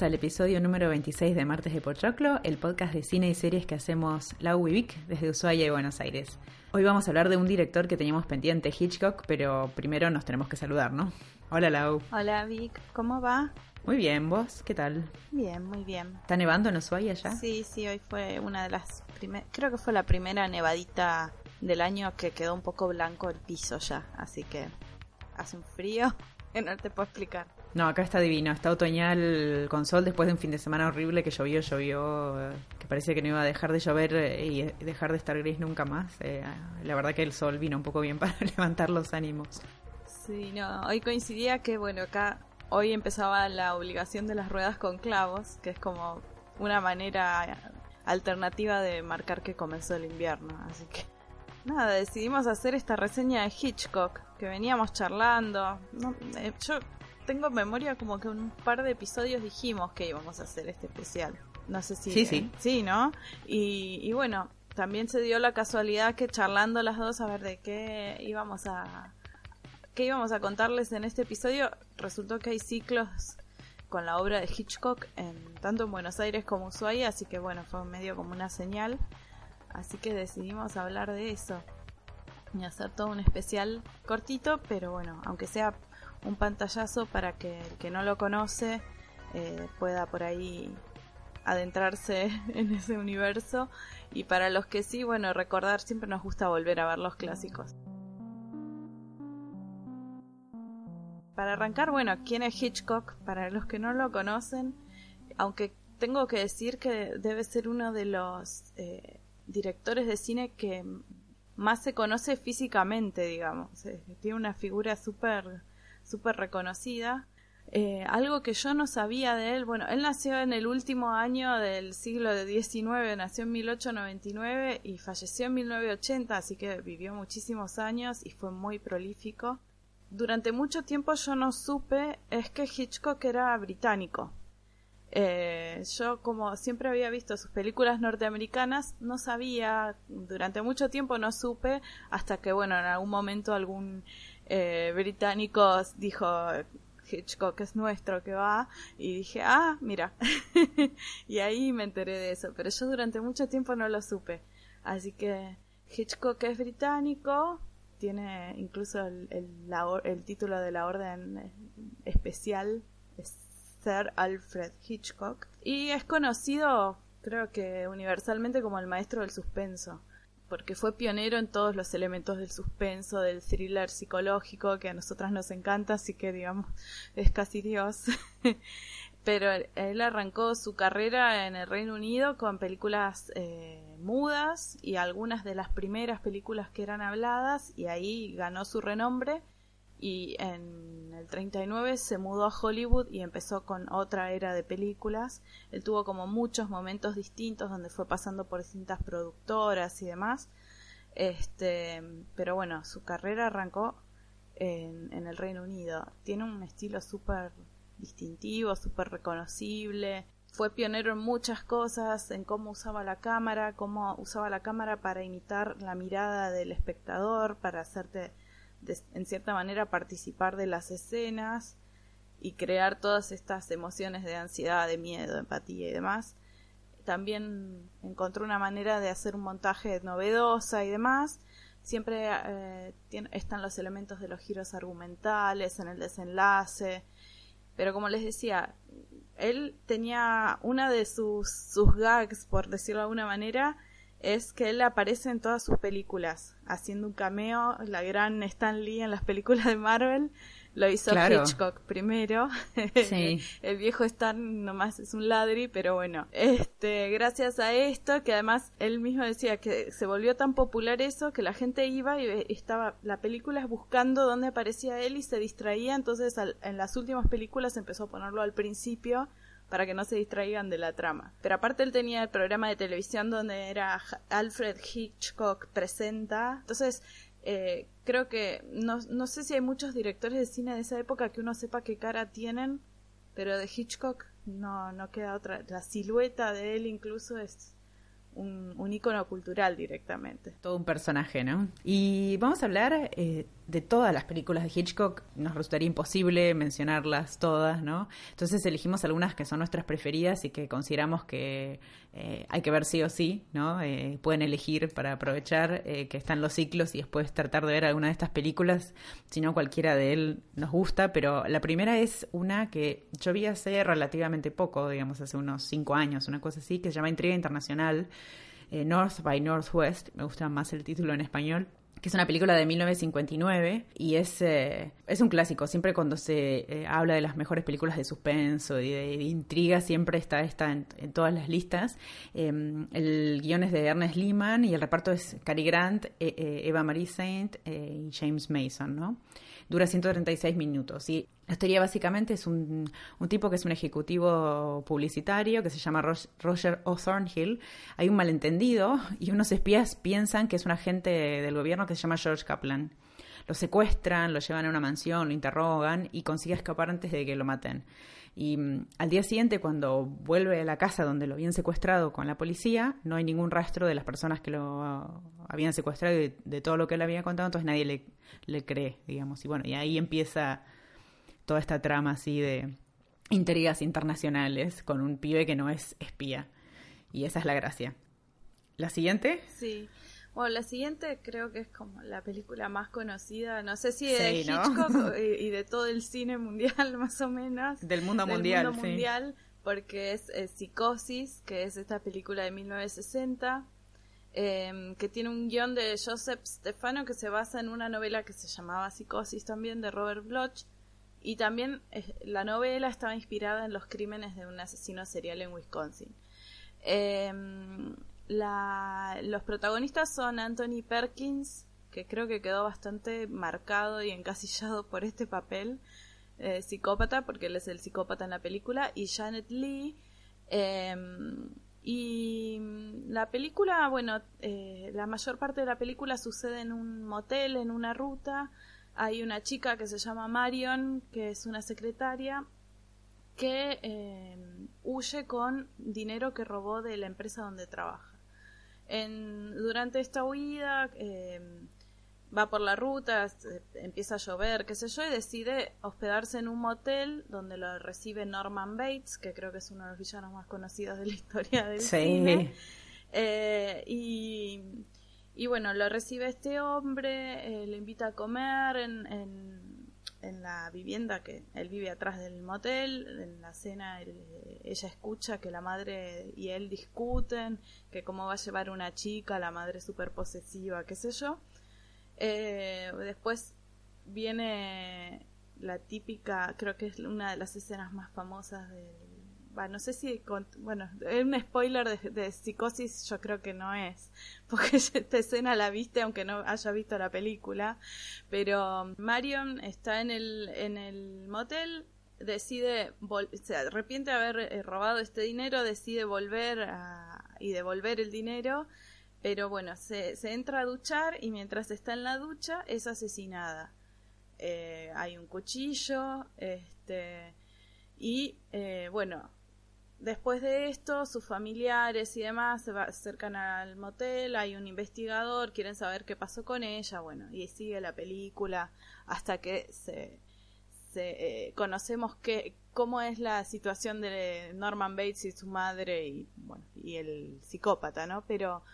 Bienvenidos al episodio número 26 de Martes de Pochoclo, el podcast de cine y series que hacemos Lau y Vic desde Ushuaia y Buenos Aires. Hoy vamos a hablar de un director que teníamos pendiente, Hitchcock, pero primero nos tenemos que saludar, ¿no? Hola Lau. Hola Vic, ¿cómo va? Muy bien, ¿vos? ¿Qué tal? Bien, muy bien. ¿Está nevando en Ushuaia ya? Sí, sí, hoy fue una de las primeras, creo que fue la primera nevadita del año que quedó un poco blanco el piso ya, así que hace un frío que no te puedo explicar. No, acá está divino, está otoñal con sol después de un fin de semana horrible que llovió, llovió, eh, que parecía que no iba a dejar de llover eh, y dejar de estar gris nunca más. Eh, la verdad que el sol vino un poco bien para levantar los ánimos. Sí, no, hoy coincidía que, bueno, acá hoy empezaba la obligación de las ruedas con clavos, que es como una manera alternativa de marcar que comenzó el invierno, así que nada, decidimos hacer esta reseña de Hitchcock, que veníamos charlando. yo tengo memoria como que un par de episodios dijimos que íbamos a hacer este especial. No sé si... Sí, sí. Sí, ¿no? Y, bueno, también se dio la casualidad que charlando las dos a ver de qué íbamos a... qué íbamos a contarles en este episodio, resultó que hay ciclos con la obra de Hitchcock en tanto en Buenos Aires como Ushuaia, así que bueno, fue medio como una señal. Así que decidimos hablar de eso y hacer todo un especial cortito, pero bueno, aunque sea un pantallazo para que el que no lo conoce eh, pueda por ahí adentrarse en ese universo y para los que sí, bueno, recordar siempre nos gusta volver a ver los clásicos. Para arrancar, bueno, ¿quién es Hitchcock? Para los que no lo conocen, aunque tengo que decir que debe ser uno de los eh, directores de cine que más se conoce físicamente, digamos. Eh, tiene una figura súper súper reconocida. Eh, algo que yo no sabía de él, bueno, él nació en el último año del siglo XIX, nació en 1899 y falleció en 1980, así que vivió muchísimos años y fue muy prolífico. Durante mucho tiempo yo no supe es que Hitchcock era británico. Eh, yo como siempre había visto sus películas norteamericanas, no sabía, durante mucho tiempo no supe, hasta que bueno, en algún momento algún eh, británicos dijo Hitchcock es nuestro que va y dije ah mira y ahí me enteré de eso pero yo durante mucho tiempo no lo supe. Así que Hitchcock es británico tiene incluso el, el, título de la orden especial Sir Alfred Hitchcock y es conocido creo que universalmente como el maestro del suspenso porque fue pionero en todos los elementos del suspenso, del thriller psicológico, que a nosotras nos encanta, así que digamos, es casi Dios. Pero él arrancó su carrera en el Reino Unido con películas eh, mudas y algunas de las primeras películas que eran habladas, y ahí ganó su renombre y en el 39 se mudó a Hollywood y empezó con otra era de películas. Él tuvo como muchos momentos distintos donde fue pasando por distintas productoras y demás. Este, pero bueno, su carrera arrancó en, en el Reino Unido. Tiene un estilo súper distintivo, súper reconocible. Fue pionero en muchas cosas, en cómo usaba la cámara, cómo usaba la cámara para imitar la mirada del espectador, para hacerte en cierta manera participar de las escenas y crear todas estas emociones de ansiedad, de miedo, empatía y demás. También encontró una manera de hacer un montaje novedosa y demás. Siempre eh, están los elementos de los giros argumentales en el desenlace. Pero como les decía, él tenía una de sus, sus gags, por decirlo de alguna manera, es que él aparece en todas sus películas, haciendo un cameo, la gran Stan Lee en las películas de Marvel, lo hizo Hitchcock primero. Sí. el viejo Stan nomás es un ladri, pero bueno, este, gracias a esto, que además él mismo decía que se volvió tan popular eso que la gente iba y estaba la película buscando dónde aparecía él y se distraía, entonces en las últimas películas empezó a ponerlo al principio para que no se distraigan de la trama. Pero aparte él tenía el programa de televisión donde era Alfred Hitchcock presenta. Entonces, eh, creo que no, no sé si hay muchos directores de cine de esa época que uno sepa qué cara tienen, pero de Hitchcock no, no queda otra. La silueta de él incluso es un, icono cultural directamente. Todo un personaje, ¿no? Y vamos a hablar eh, de todas las películas de Hitchcock nos resultaría imposible mencionarlas todas, ¿no? Entonces elegimos algunas que son nuestras preferidas y que consideramos que eh, hay que ver sí o sí, ¿no? Eh, pueden elegir para aprovechar que están los ciclos y después tratar de ver alguna de estas películas, si no cualquiera de él nos gusta, pero la primera es una que yo vi hace relativamente poco, digamos hace unos cinco años, una cosa así, que se llama Intriga Internacional, North by Northwest, me gusta más el título en español, que es una película de 1959 y es, eh, es un clásico. Siempre cuando se eh, habla de las mejores películas de suspenso y de, intriga, siempre está, está en, todas las listas. Em, el guion es de Ernest Lehman y el reparto es Cary Grant, e, Eva Marie Saint y James Mason, ¿no? Dura 136 minutos y la historia básicamente es un, un, tipo que es un ejecutivo publicitario que se llama Roger O'Thornhill. Hay un malentendido y unos espías piensan que es un agente del gobierno que se llama George Kaplan. Lo secuestran, lo llevan a una mansión, lo interrogan y consigue escapar antes de que lo maten. Y mm, al día siguiente, cuando vuelve a la casa donde lo habían secuestrado con la policía, no hay ningún rastro de las personas que lo habían secuestrado y de, todo lo que él había contado, entonces nadie le, le cree, digamos. Y bueno, y ahí empieza toda esta trama así de intrigas internacionales con un pibe que no es espía. Y esa es la gracia. ¿La siguiente? Sí. Bueno, la siguiente creo que es como la película más conocida, no sé si de Hitchcock y, de todo el cine mundial más o menos. Del mundo mundial, mundo mundial, porque es, Psicosis, que es esta película de 1960, em, que tiene un guion de Joseph Stefano que se basa en una novela que se llamaba Psicosis también de Robert Bloch y también eh, la novela estaba inspirada en los crímenes de un asesino serial en Wisconsin. Em, los protagonistas son Anthony Perkins, que creo que quedó bastante marcado y encasillado por este papel, eh, psicópata, porque él es el psicópata en la película, y Janet Lee. Em, y la película, bueno, eh, la mayor parte de la película sucede en un motel, en una ruta, hay una chica que se llama Marion, que es una secretaria, que eh, huye con dinero que robó de la empresa donde trabaja. En, durante esta huida eh, va por la ruta, empieza a llover, qué sé yo, y decide hospedarse en un motel donde lo recibe Norman Bates, que creo que es uno de los villanos más conocidos de la historia del cine. Eh, y y bueno, lo recibe este hombre, eh, le invita a comer en, en, la vivienda que él vive atrás del motel. En la cena ella escucha que la madre y él discuten, que cómo va a llevar una chica, la madre súper posesiva, qué sé yo. Eh, después viene la típica, creo que es una de las escenas más famosas del no sé si, bueno, un spoiler de, psicosis yo creo que no es, porque esta escena la viste aunque no haya visto la película, pero Marion está en el, en el motel, decide, se arrepiente de haber eh, robado este dinero, decide volver y devolver el dinero, pero bueno, se, se entra a duchar y mientras está en la ducha es asesinada. Eh, hay un cuchillo, este, y eh, bueno, Después de esto, sus familiares y demás se, acercan al motel, hay un investigador, quieren saber qué pasó con ella, bueno, y sigue la película hasta que se, eh, conocemos que, cómo es la situación de Norman Bates y su madre y, bueno, y el psicópata, ¿no? Pero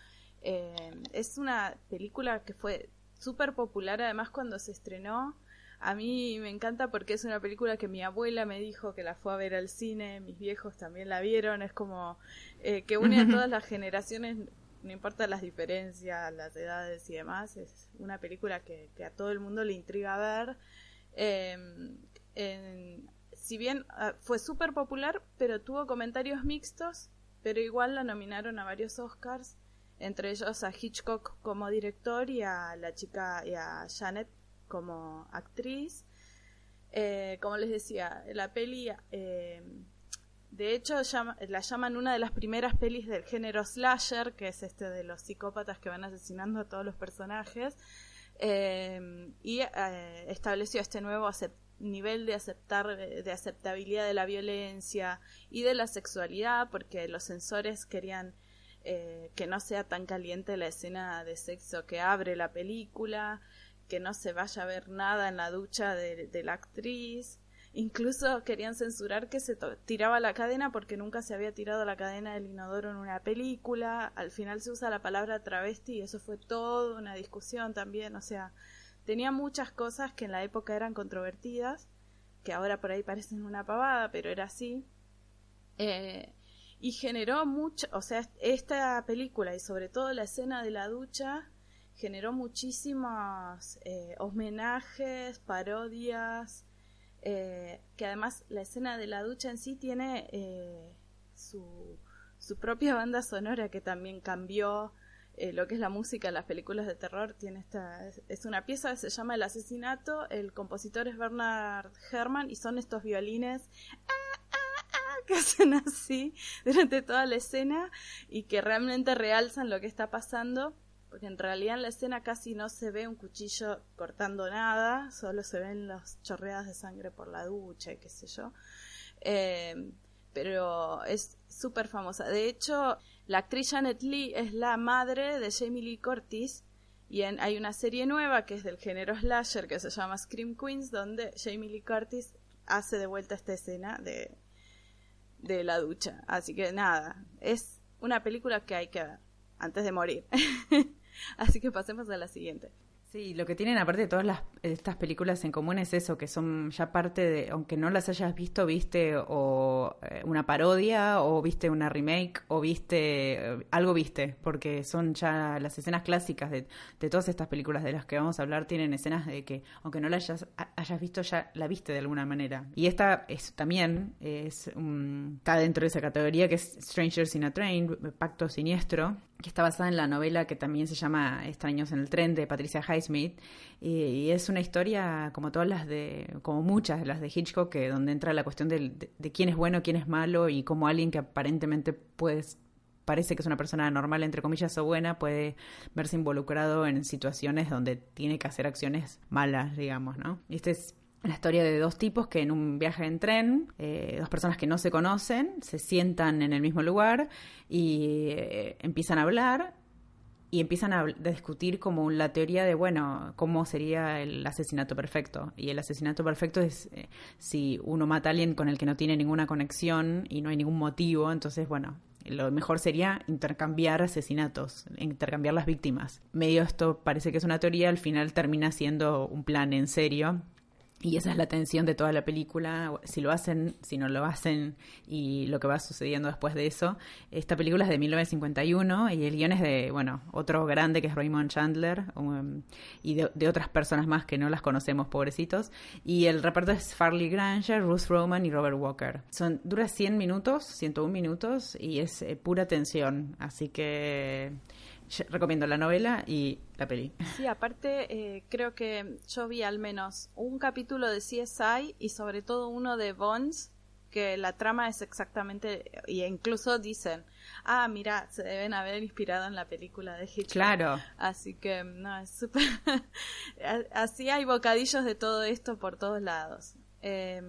eh, es una película que fue súper popular además cuando se estrenó a mí me encanta porque es una película que mi abuela me dijo que la fue a ver al cine, mis viejos también la vieron, es como eh, que une a todas las generaciones, no importa las diferencias, las edades y demás, es una película que, a todo el mundo le intriga ver. Em, si bien ah, fue súper popular, pero tuvo comentarios mixtos, pero igual la nominaron a varios Oscars, entre ellos a Hitchcock como director y a la chica y a Janet como actriz. Eh, como les decía, la peli, eh, de hecho, la llaman una de las primeras pelis del género slasher, que es este de los psicópatas que van asesinando a todos los personajes, eh, y estableció este nuevo nivel de aceptar de aceptabilidad de la violencia y de la sexualidad porque los censores querían que no sea tan caliente la escena de sexo que abre la película que no se vaya a ver nada en la ducha de, la actriz. Incluso querían censurar que se tiraba la cadena porque nunca se había tirado la cadena del inodoro en una película. Al final se usa la palabra travesti y eso fue toda una discusión también. O sea, tenía muchas cosas que en la época eran controvertidas, que ahora por ahí parecen una pavada, pero era así. Eh, y generó mucho, o sea, esta película y sobre todo la escena de la ducha generó muchísimos eh, homenajes, parodias, eh, que además la escena de la ducha en sí tiene eh, su, su, propia banda sonora que también cambió eh, lo que es la música las películas de terror. Tiene esta, es una pieza que se llama El asesinato, el compositor es Bernard Herrmann y son estos violines ah, ah, ah, que hacen así durante toda la escena y que realmente realzan lo que está pasando porque en realidad en la escena casi no se ve un cuchillo cortando nada, solo se ven las chorreadas de sangre por la ducha y qué sé yo. Eh, pero es súper famosa. De hecho, la actriz Janet Lee es la madre de Jamie Lee Curtis y hay una serie nueva que es del género slasher que se llama Scream Queens donde Jamie Lee Curtis hace de vuelta esta escena de, de la ducha. Así que nada, es una película que hay que ver antes de morir. Así que pasemos a la siguiente. Sí, lo que tienen aparte de todas las, estas películas en común es eso, que son ya parte de, aunque no las hayas visto, viste o eh, una parodia o viste una remake o viste, eh, algo viste, porque son ya las escenas clásicas de, todas estas películas de las que vamos a hablar, tienen escenas de que, aunque no las hayas, hayas visto, ya la viste de alguna manera. Y esta es también, es está dentro de esa categoría que es Strangers in a Train, Pacto Siniestro, que está basada en la novela que también se llama Extraños en el tren de Patricia Highsmith. Y, es una historia como todas las de como muchas de las de Hitchcock que donde entra la cuestión de, quién es bueno quién es malo y cómo alguien que aparentemente puedes parece que es una persona normal entre comillas o buena puede verse involucrado en situaciones donde tiene que hacer acciones malas digamos no y este es la historia de dos tipos que en un viaje en tren, eh, dos personas que no se conocen, se sientan en el mismo lugar y eh, empiezan a hablar y empiezan a discutir como la teoría de, bueno, cómo sería el asesinato perfecto. Y el asesinato perfecto es eh, si uno mata a alguien con el que no tiene ninguna conexión y no hay ningún motivo, entonces, bueno, lo mejor sería intercambiar asesinatos, intercambiar las víctimas. Medio esto parece que es una teoría, al final termina siendo un plan en serio y esa es la tensión de toda la película, si lo hacen, si no lo hacen y lo que va sucediendo después de eso. Esta película es de 1951 y el guion es de, bueno, otro grande que es Raymond Chandler um, y de, otras personas más que no las conocemos, pobrecitos. Y el reparto es Farley Granger, Ruth Roman y Robert Walker. Son, dura 100 minutos, 101 minutos y es eh, pura tensión, así que recomiendo la novela y la peli. Sí, aparte eh, creo que yo vi al menos un capítulo de CSI y sobre todo uno de Bones que la trama es exactamente y incluso dicen ah mira se deben haber inspirado en la película de Hitchcock claro. Así que no es súper así hay bocadillos de todo esto por todos lados. Eh,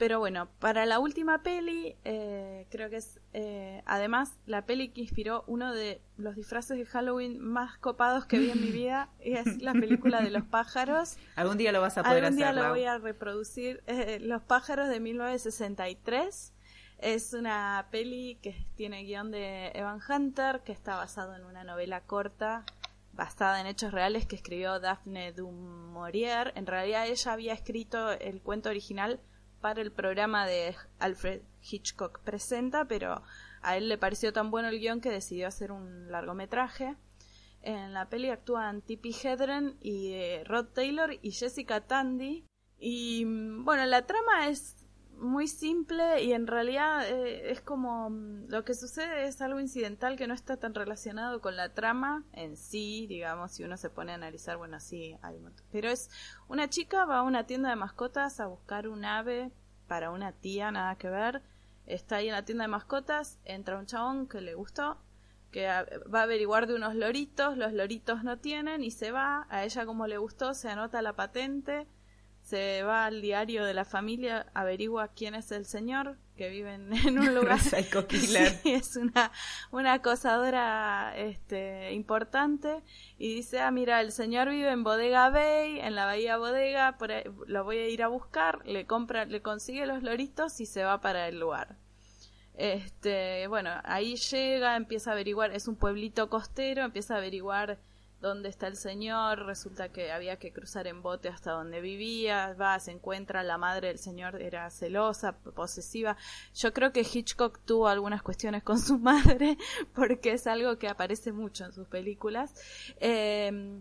pero bueno, para la última peli, eh, creo que es eh, además la peli que inspiró uno de los disfraces de Halloween más copados que vi en mi vida, es la película de los pájaros. Algún día lo vas a poder hacer. Algún día lo voy a reproducir. Eh, los pájaros de 1963. Es una peli que tiene guion de Evan Hunter, que está basado en una novela corta basada en hechos reales que escribió Daphne du Maurier. En realidad ella había escrito el cuento original para el programa de Alfred Hitchcock Presenta, pero a él le pareció tan bueno el guion que decidió hacer un largometraje. En la peli actúan Tippi Hedren y eh, Rod Taylor y Jessica Tandy. Y mm, bueno, la trama es muy simple y en realidad eh, es como mm, lo que sucede es algo incidental que no está tan relacionado con la trama en sí, digamos, si uno se pone a analizar, bueno, sí, hay Pero es una chica va a una tienda de mascotas a buscar un ave para una tía, nada que ver. Está ahí en la tienda de mascotas, entra un chabón que le gustó, que va a averiguar de unos loritos, los loritos no tienen y se va, a ella como le gustó, se anota la patente se va al diario de la familia, averigua quién es el señor, que vive en, un lugar. Sí, es una, una acosadora este, importante. Y dice: Ah, mira, el señor vive en Bodega Bay, en la Bahía Bodega, por lo voy a ir a buscar. Le compra, le consigue los loritos y se va para el lugar. Este, bueno, ahí llega, empieza a averiguar, es un pueblito costero, empieza a averiguar dónde está el señor, resulta que había que cruzar en bote hasta donde vivía, va, se encuentra, la madre del señor era celosa, posesiva. Yo creo que Hitchcock tuvo algunas cuestiones con su madre, porque es algo que aparece mucho en sus películas. Eh,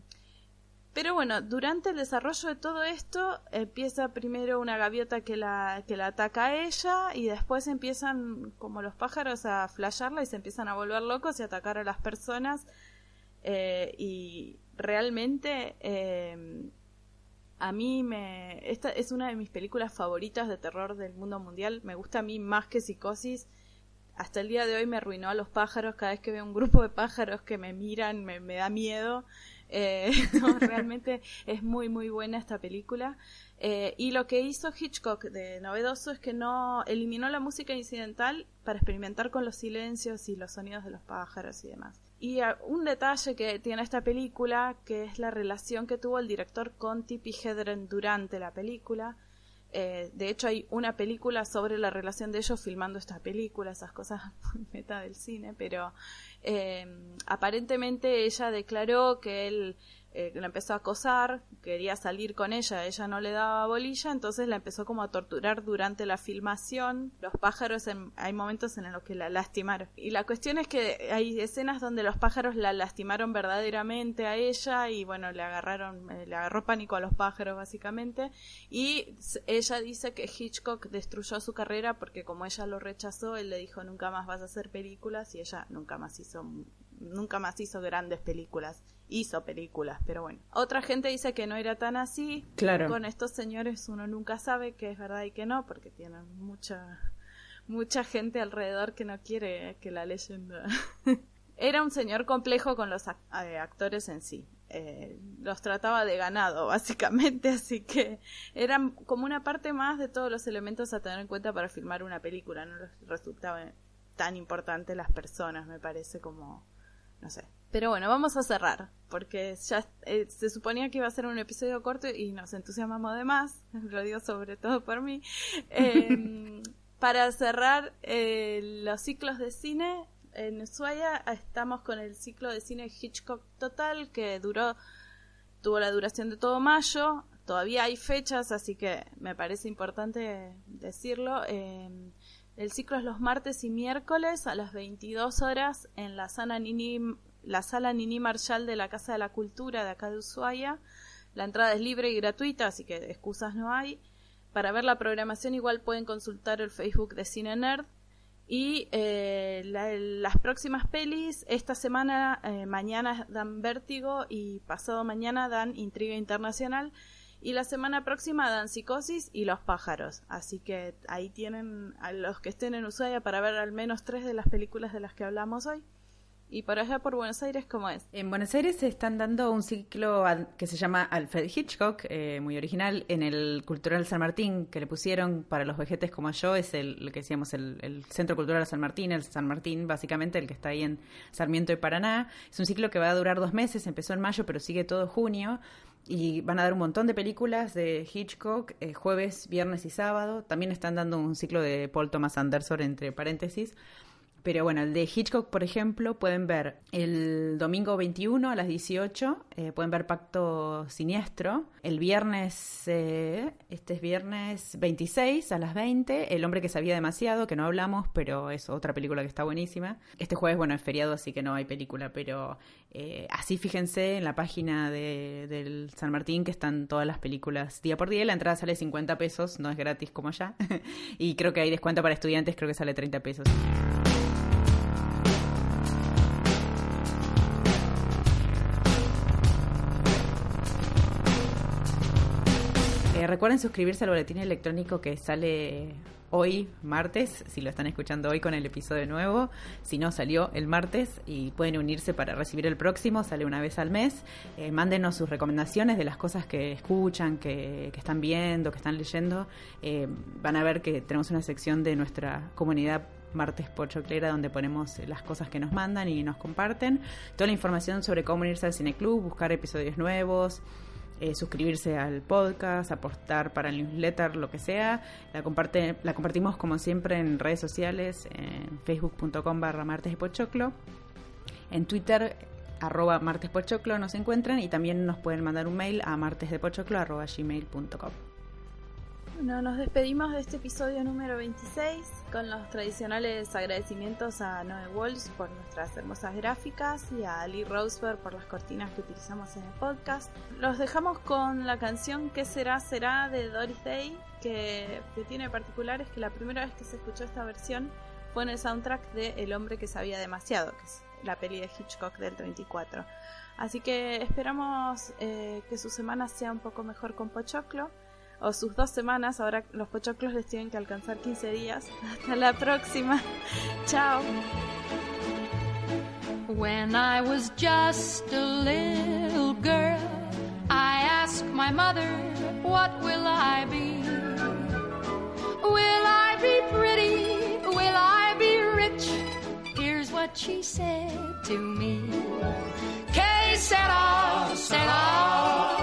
pero bueno, durante el desarrollo de todo esto empieza primero una gaviota que la, que la ataca a ella y después empiezan como los pájaros a flashearla y se empiezan a volver locos y atacar a las personas eh, y realmente eh, a mí me... Esta es una de mis películas favoritas de terror del mundo mundial. Me gusta a mí más que Psicosis. Hasta el día de hoy me arruinó a los pájaros. Cada vez que veo un grupo de pájaros que me miran me, me da miedo. Eh, realmente es muy muy buena esta película. Eh, y lo que hizo Hitchcock de novedoso es que no eliminó la música incidental para experimentar con los silencios y los sonidos de los pájaros y demás. Y un detalle que tiene esta película, que es la relación que tuvo el director con Tippi Hedren durante la película. Eh, de hecho, hay una película sobre la relación de ellos filmando esta película, esas cosas meta del cine, pero eh, aparentemente ella declaró que él eh, la empezó a acosar, quería salir con ella, ella no le daba bolilla, entonces la empezó como a torturar durante la filmación. Los pájaros, hay momentos en los que la lastimaron. Y la cuestión es que hay escenas donde los pájaros la lastimaron verdaderamente a ella y bueno, le agarraron, eh, le agarró pánico a los pájaros básicamente. Y ella dice que Hitchcock destruyó su carrera porque como ella lo rechazó, él le dijo nunca más vas a hacer películas y ella nunca más hizo nunca más hizo grandes películas. Hizo películas, pero bueno. Otra gente dice que no era tan así. Claro. Con estos señores uno nunca sabe que es verdad y que no, porque tienen mucha mucha gente alrededor que no quiere que la leyenda. era un señor complejo con los eh, actores en sí. Eh, los trataba de ganado, básicamente, así que eran como una parte más de todos los elementos a tener en cuenta para filmar una película. No les resultaba tan importante las personas, me parece como no sé. Pero bueno, vamos a cerrar, porque ya eh, se suponía que iba a ser un episodio corto y nos entusiasmamos de más, lo digo sobre todo por mí. Em, para cerrar eh, los ciclos de cine, en Ushuaia estamos con el ciclo de cine Hitchcock Total, que duró, tuvo la duración de todo mayo, todavía hay fechas, así que me parece importante decirlo. Em, el ciclo es los martes y miércoles a las 22 horas en la sala Nini, la sala Nini Marshall de la Casa de la Cultura de acá de Ushuaia. La entrada es libre y gratuita, así que excusas no hay. Para ver la programación igual pueden consultar el Facebook de Cine Nerd. Y eh, las próximas pelis, esta semana, eh, mañana dan Vértigo y pasado mañana dan Intriga Internacional. Y la semana próxima dan Psicosis y Los Pájaros. Así que ahí tienen a los que estén en Ushuaia para ver al menos tres de las películas de las que hablamos hoy. ¿Y por allá por Buenos Aires cómo es? En Buenos Aires se están dando un ciclo que se llama Alfred Hitchcock, eh, muy original, en el Cultural San Martín, que le pusieron para los vejetes como yo, es el, lo que decíamos, el, el, Centro Cultural San Martín, el San Martín básicamente, el que está ahí en Sarmiento y Paraná. Es un ciclo que va a durar dos meses, empezó en mayo, pero sigue todo junio y van a dar un montón de películas de Hitchcock eh, jueves, viernes y sábado. También están dando un ciclo de Paul Thomas Anderson entre paréntesis. Pero bueno, el de Hitchcock, por ejemplo, pueden ver el domingo 21 a las 18, eh, pueden ver Pacto Siniestro. El viernes, eh, este es viernes 26 a las 20, El hombre que sabía demasiado, que no hablamos, pero es otra película que está buenísima. Este jueves, bueno, es feriado, así que no hay película, pero eh, así fíjense en la página de, del San Martín que están todas las películas día por día. La entrada sale 50 pesos, no es gratis como ya. y creo que hay descuento para estudiantes, creo que sale 30 pesos. Recuerden suscribirse al boletín electrónico que sale hoy, martes, si lo están escuchando hoy con el episodio nuevo, si no salió el martes y pueden unirse para recibir el próximo, sale una vez al mes. Eh, mándenos sus recomendaciones de las cosas que escuchan, que, están viendo, que están leyendo. Eh, van a ver que tenemos una sección de nuestra comunidad Martes Pochoclera, donde ponemos las cosas que nos mandan y nos comparten. Toda la información sobre cómo unirse al Cineclub, buscar episodios nuevos, eh, suscribirse al podcast, aportar para el newsletter, lo que sea. La, comparte, la compartimos como siempre en redes sociales, en facebook.com barra martes de pochoclo. En Twitter, arroba martespochoclo nos encuentran y también nos pueden mandar un mail a martesdepochoclo arroba gmail.com. Bueno, nos despedimos de este episodio número 26 con los tradicionales agradecimientos a Noe Walsh por nuestras hermosas gráficas y a Lee Roseberg por las cortinas que utilizamos en el podcast. Los dejamos con la canción ¿Qué será será? de Doris Day, que, que tiene particular es que la primera vez que se escuchó esta versión fue en el soundtrack de El hombre que sabía demasiado, que es la peli de Hitchcock del 34. Así que esperamos eh, que su semana sea un poco mejor con Pochoclo o sus dos semanas. Ahora los pochoclos les tienen que alcanzar 15 días. Hasta la próxima. Chao. When I was just a little girl, I asked my mother, What will I be? Will I be pretty? Will I be rich? Here's what she said to me. Que sera, sera,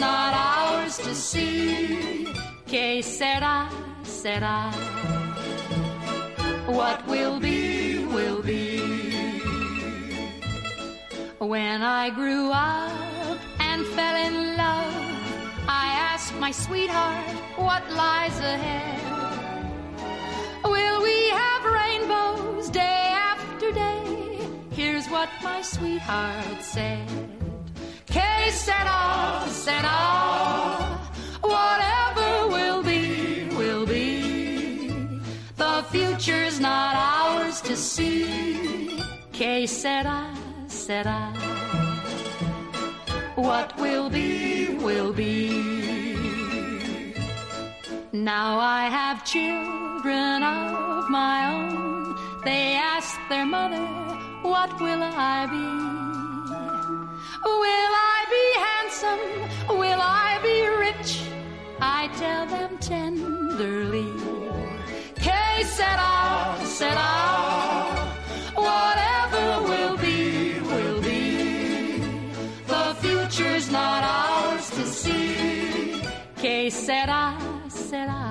not ours to see. Que será, será. What will be, will be. When I grew up and fell in love, I asked my sweetheart what lies ahead. Will we have rainbows day after day? Here's what my sweetheart said. Que sera, sera. Whatever will be, will be. The future's not ours to see. Que sera, sera. What will be, will be. Now I have children of my own. They ask their mother, What will I be? Will I be handsome? Will I be rich? I tell them tenderly. Que sera, sera. Whatever will be, will be. The future's not ours to see. Que sera, sera.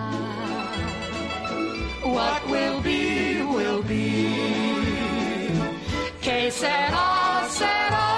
What will be, will be. Que sera, sera.